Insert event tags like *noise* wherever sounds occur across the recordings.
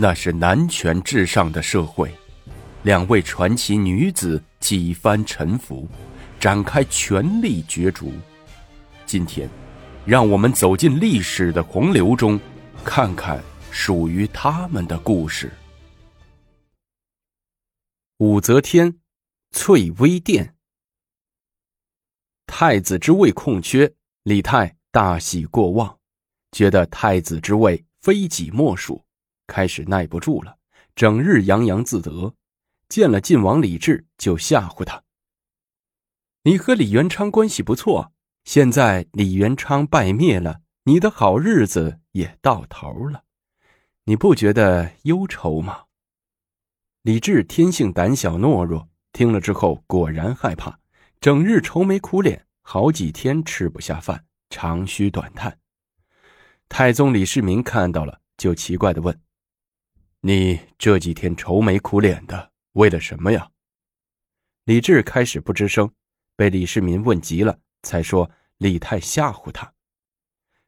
那是男权至上的社会，两位传奇女子几番沉浮，展开权力角逐。今天，让我们走进历史的洪流中，看看属于他们的故事。武则天，翠微殿。太子之位空缺，李泰大喜过望，觉得太子之位非己莫属。开始耐不住了，整日洋洋自得。见了晋王李治，就吓唬他：“你和李元昌关系不错，现在李元昌败灭了，你的好日子也到头了，你不觉得忧愁吗？”李治天性胆小懦弱，听了之后果然害怕，整日愁眉苦脸，好几天吃不下饭，长吁短叹。太宗李世民看到了，就奇怪的问。你这几天愁眉苦脸的，为了什么呀？李治开始不吱声，被李世民问急了，才说李泰吓唬他。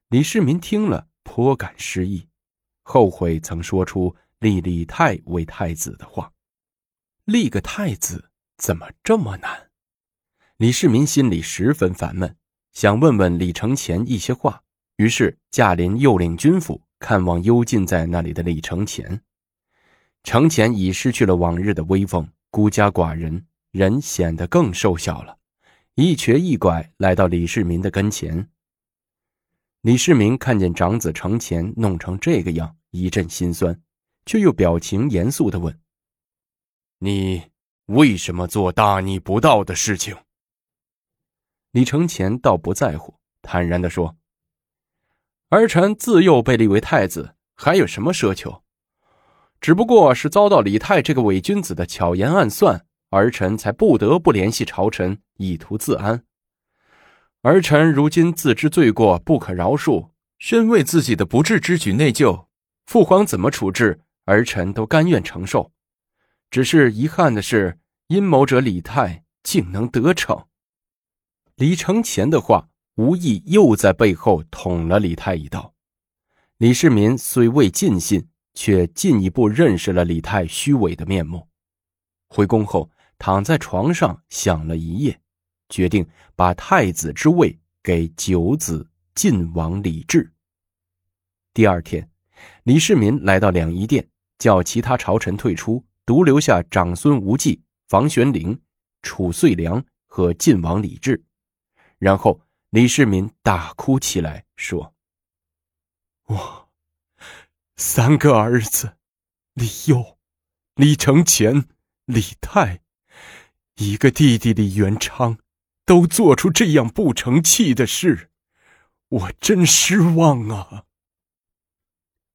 李世民听了颇感失意，后悔曾说出立李泰为太子的话。立个太子怎么这么难？李世民心里十分烦闷，想问问李承乾一些话，于是驾临右领军府看望幽禁在那里的李承乾。程潜已失去了往日的威风，孤家寡人，人显得更瘦小了。一瘸一拐来到李世民的跟前。李世民看见长子程潜弄成这个样，一阵心酸，却又表情严肃的问：“你为什么做大逆不道的事情？”李承乾倒不在乎，坦然的说：“儿臣自幼被立为太子，还有什么奢求？”只不过是遭到李泰这个伪君子的巧言暗算，儿臣才不得不联系朝臣，以图自安。儿臣如今自知罪过不可饶恕，深为自己的不智之举内疚。父皇怎么处置，儿臣都甘愿承受。只是遗憾的是，阴谋者李泰竟能得逞。李承乾的话，无意又在背后捅了李泰一刀。李世民虽未尽信。却进一步认识了李泰虚伪的面目。回宫后，躺在床上想了一夜，决定把太子之位给九子晋王李治。第二天，李世民来到两仪殿，叫其他朝臣退出，独留下长孙无忌、房玄龄、褚遂良和晋王李治。然后，李世民大哭起来，说：“我。”三个儿子，李佑、李承乾、李泰，一个弟弟李元昌，都做出这样不成器的事，我真失望啊！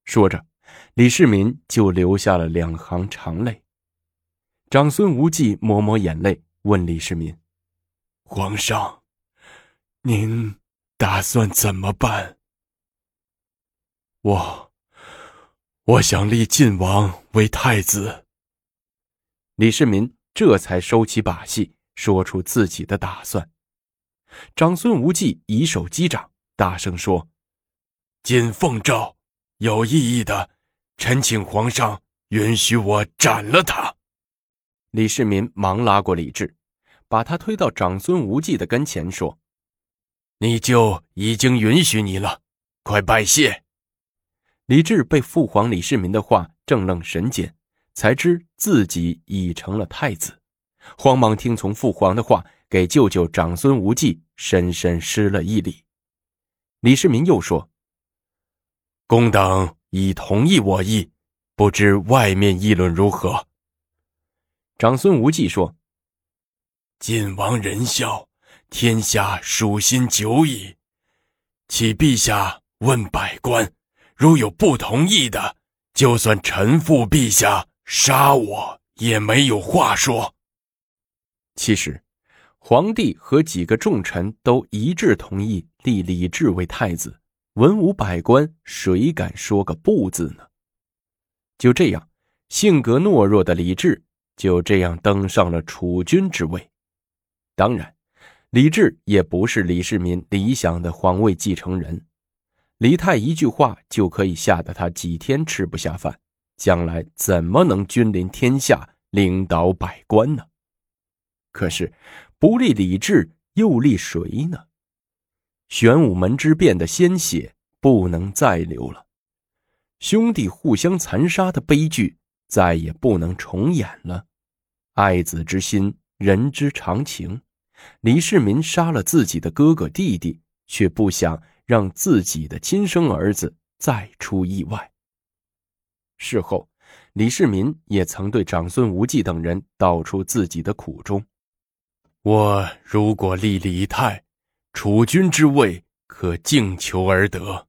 说着，李世民就流下了两行长泪。长孙无忌抹抹眼泪，问李世民：“皇上，您打算怎么办？”我。我想立晋王为太子。李世民这才收起把戏，说出自己的打算。长孙无忌以手击掌，大声说：“谨奉诏，有异议的，臣请皇上允许我斩了他。”李世民忙拉过李治，把他推到长孙无忌的跟前，说：“你就已经允许你了，快拜谢。”李治被父皇李世民的话怔愣神间，才知自己已成了太子，慌忙听从父皇的话，给舅舅长孙无忌深深施了一礼。李世民又说：“公等已同意我意，不知外面议论如何？”长孙无忌说：“晋王仁孝，天下属心久矣，启陛下问百官。”如有不同意的，就算臣父陛下杀我也没有话说。其实，皇帝和几个重臣都一致同意立李治为太子，文武百官谁敢说个不字呢？就这样，性格懦弱的李治就这样登上了储君之位。当然，李治也不是李世民理想的皇位继承人。李泰一句话就可以吓得他几天吃不下饭，将来怎么能君临天下，领导百官呢？可是，不立李治，又立谁呢？玄武门之变的鲜血不能再流了，兄弟互相残杀的悲剧再也不能重演了。爱子之心，人之常情。李世民杀了自己的哥哥弟弟，却不想让自己的亲生儿子再出意外。事后，李世民也曾对长孙无忌等人道出自己的苦衷：“我如果立李泰，储君之位可敬求而得；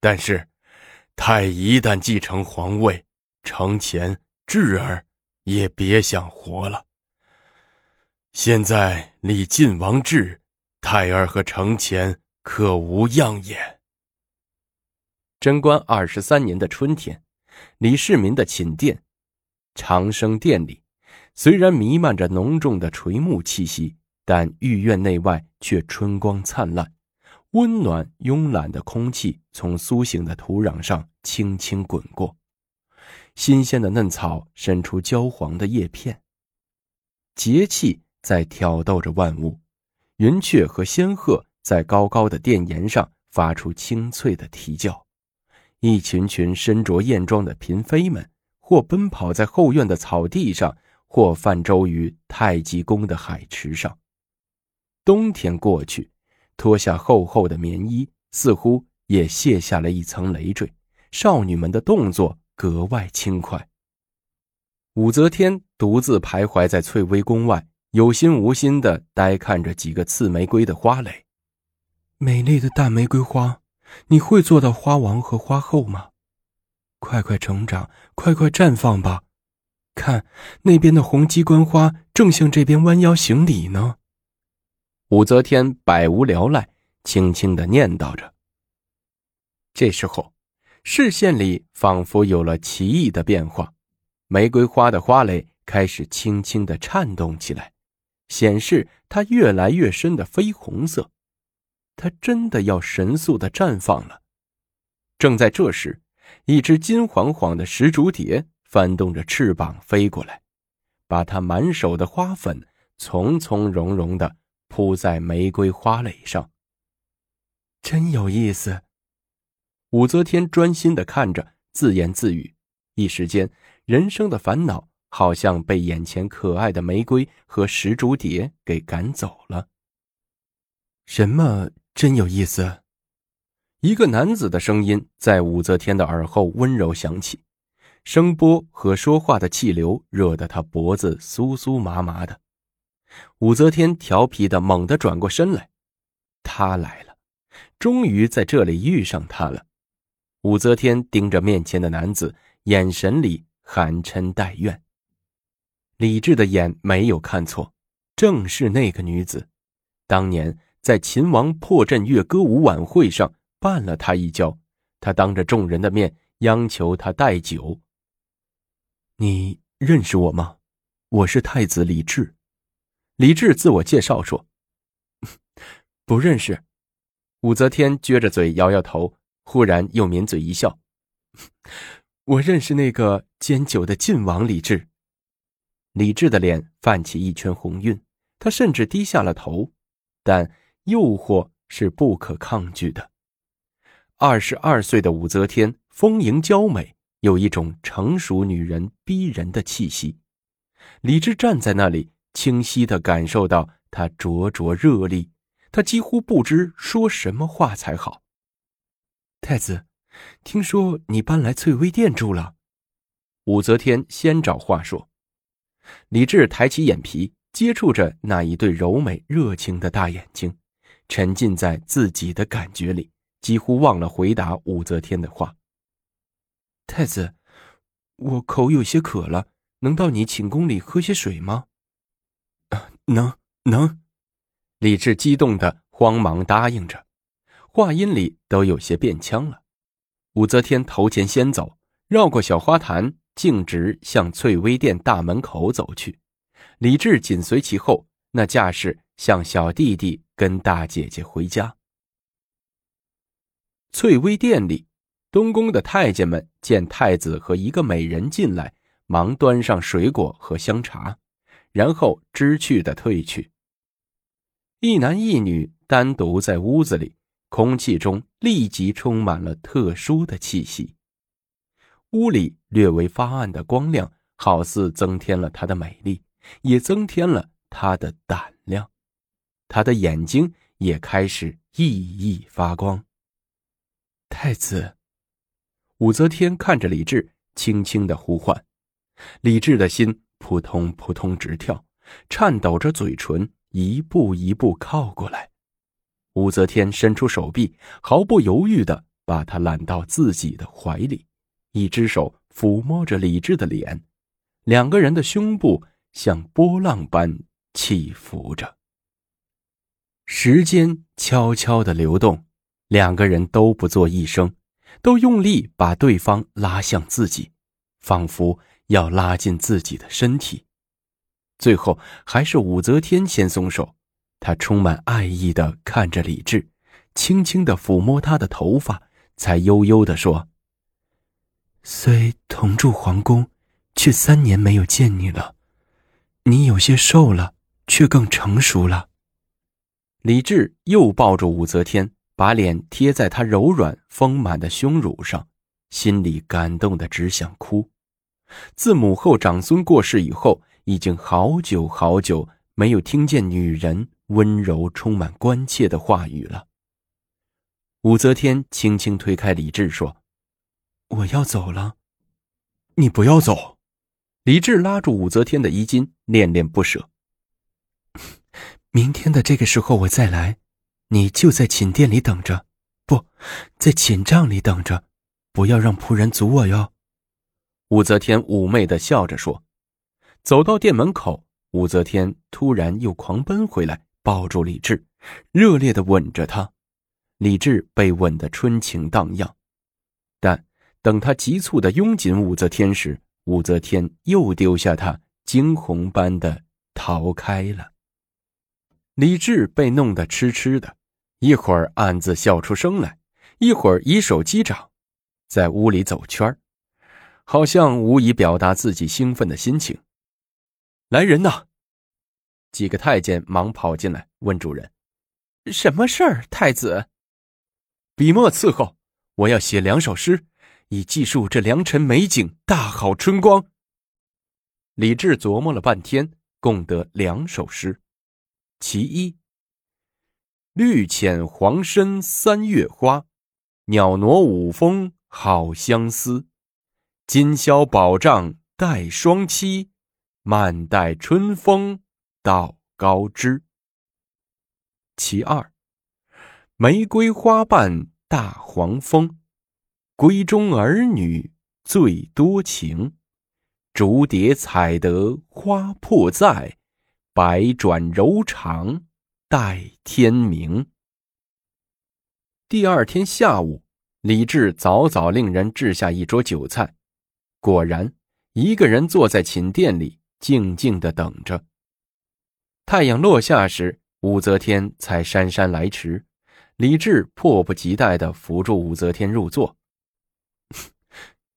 但是，太一旦继承皇位，程前、智儿也别想活了。现在立晋王志，泰儿和程前可无恙也。”贞观二十三年的春天。李世民的寝殿，长生殿里，虽然弥漫着浓重的垂暮气息，但御院内外却春光灿烂，温暖慵懒的空气从苏醒的土壤上轻轻滚过，新鲜的嫩草伸出焦黄的叶片。节气在挑逗着万物，云雀和仙鹤在高高的殿檐上发出清脆的啼叫。一群群身着艳装的嫔妃们，或奔跑在后院的草地上，或泛舟于太极宫的海池上。冬天过去，脱下厚厚的棉衣，似乎也卸下了一层累赘。少女们的动作格外轻快。武则天独自徘徊在翠微宫外，有心无心的呆看着几个刺玫瑰的花蕾。美丽的大玫瑰花。你会做到花王和花后吗？快快成长，快快绽放吧！看，那边的红鸡冠花正向这边弯腰行礼呢。武则天百无聊赖，轻轻的念叨着。这时候，视线里仿佛有了奇异的变化，玫瑰花的花蕾开始轻轻的颤动起来，显示它越来越深的绯红色。它真的要神速的绽放了。正在这时，一只金黄黄的石竹蝶翻动着翅膀飞过来，把它满手的花粉从从容容的铺在玫瑰花蕾上。真有意思。武则天专心的看着，自言自语，一时间，人生的烦恼好像被眼前可爱的玫瑰和石竹蝶给赶走了。什么？真有意思，一个男子的声音在武则天的耳后温柔响起，声波和说话的气流惹得她脖子酥酥麻麻的。武则天调皮的猛地转过身来，他来了，终于在这里遇上他了。武则天盯着面前的男子，眼神里含嗔带怨。李治的眼没有看错，正是那个女子，当年。在秦王破阵乐歌舞晚会上绊了他一跤，他当着众人的面央求他带酒。你认识我吗？我是太子李治。李治自我介绍说：“ *laughs* 不认识。”武则天撅着嘴摇摇头，忽然又抿嘴一笑：“ *laughs* 我认识那个煎酒的晋王李治。”李治的脸泛起一圈红晕，他甚至低下了头，但。诱惑是不可抗拒的。二十二岁的武则天丰盈娇美，有一种成熟女人逼人的气息。李治站在那里，清晰的感受到她灼灼热力，他几乎不知说什么话才好。太子，听说你搬来翠微殿住了。武则天先找话说。李治抬起眼皮，接触着那一对柔美热情的大眼睛。沉浸在自己的感觉里，几乎忘了回答武则天的话。太子，我口有些渴了，能到你寝宫里喝些水吗？啊能，能。李治激动的慌忙答应着，话音里都有些变腔了。武则天头前先走，绕过小花坛，径直向翠微殿大门口走去。李治紧随其后，那架势向小弟弟。跟大姐姐回家。翠微殿里，东宫的太监们见太子和一个美人进来，忙端上水果和香茶，然后知趣的退去。一男一女单独在屋子里，空气中立即充满了特殊的气息。屋里略微发暗的光亮，好似增添了她的美丽，也增添了她的胆量。他的眼睛也开始熠熠发光。太子。武则天看着李治，轻轻的呼唤，李治的心扑通扑通直跳，颤抖着嘴唇，一步一步靠过来。武则天伸出手臂，毫不犹豫的把他揽到自己的怀里，一只手抚摸着李治的脸，两个人的胸部像波浪般起伏着。时间悄悄的流动，两个人都不做一声。都用力把对方拉向自己，仿佛要拉进自己的身体。最后还是武则天先松手，她充满爱意的看着李治，轻轻的抚摸他的头发，才悠悠的说：“虽同住皇宫，却三年没有见你了。你有些瘦了，却更成熟了。”李治又抱住武则天。把脸贴在她柔软丰满的胸乳上，心里感动的只想哭。自母后长孙过世以后，已经好久好久没有听见女人温柔、充满关切的话语了。武则天轻轻推开李治，说：“我要走了。”“你不要走。”李治拉住武则天的衣襟，恋恋不舍。“明天的这个时候我再来。”你就在寝殿里等着，不在寝帐里等着，不要让仆人阻我哟。”武则天妩媚的笑着说。走到店门口，武则天突然又狂奔回来，抱住李治，热烈的吻着他。李治被吻得春情荡漾，但等他急促的拥紧武则天时，武则天又丢下他，惊鸿般的逃开了。李治被弄得痴痴的。一会儿暗自笑出声来，一会儿以手击掌，在屋里走圈好像无以表达自己兴奋的心情。来人呐！几个太监忙跑进来问主人：“什么事儿？”太子，笔墨伺候，我要写两首诗，以记述这良辰美景、大好春光。李治琢磨了半天，共得两首诗，其一。绿浅黄深三月花，袅娜五峰好相思。今宵宝帐待双栖，慢待春风到高枝。其二，玫瑰花瓣大黄蜂，闺中儿女最多情。竹蝶采得花破在，百转柔肠。待天明。第二天下午，李治早早令人置下一桌酒菜，果然，一个人坐在寝殿里，静静的等着。太阳落下时，武则天才姗姗来迟。李治迫不及待的扶住武则天入座。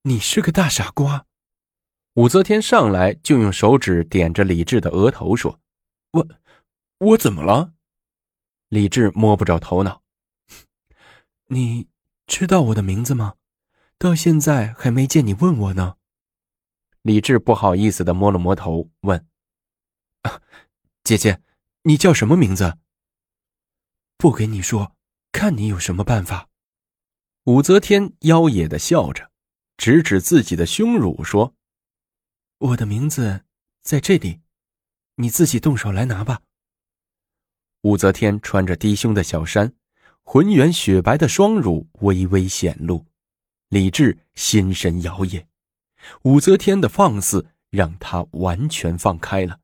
你是个大傻瓜！武则天上来就用手指点着李治的额头说：“我，我怎么了？”李治摸不着头脑。你知道我的名字吗？到现在还没见你问我呢。李治不好意思的摸了摸头，问：“姐姐，你叫什么名字？”不给你说，看你有什么办法。武则天妖冶的笑着，指指自己的胸乳说：“我的名字在这里，你自己动手来拿吧。”武则天穿着低胸的小衫，浑圆雪白的双乳微微显露。李治心神摇曳，武则天的放肆让他完全放开了。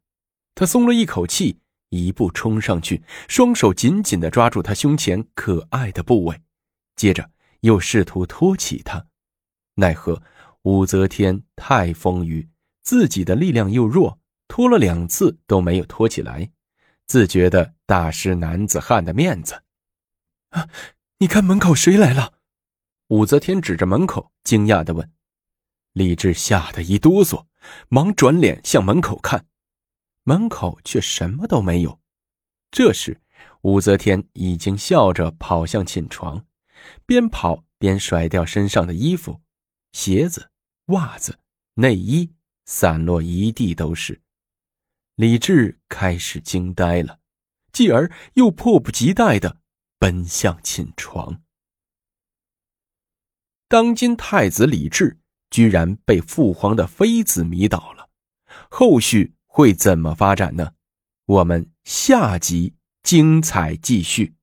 他松了一口气，一步冲上去，双手紧紧的抓住她胸前可爱的部位，接着又试图托起她，奈何武则天太丰腴，自己的力量又弱，拖了两次都没有拖起来。自觉的大失男子汉的面子，啊！你看门口谁来了？武则天指着门口，惊讶的问：“李治吓得一哆嗦，忙转脸向门口看，门口却什么都没有。这时，武则天已经笑着跑向寝床，边跑边甩掉身上的衣服、鞋子、袜子、内衣，散落一地都是。李治开始惊呆了，继而又迫不及待的奔向寝床。当今太子李治居然被父皇的妃子迷倒了，后续会怎么发展呢？我们下集精彩继续。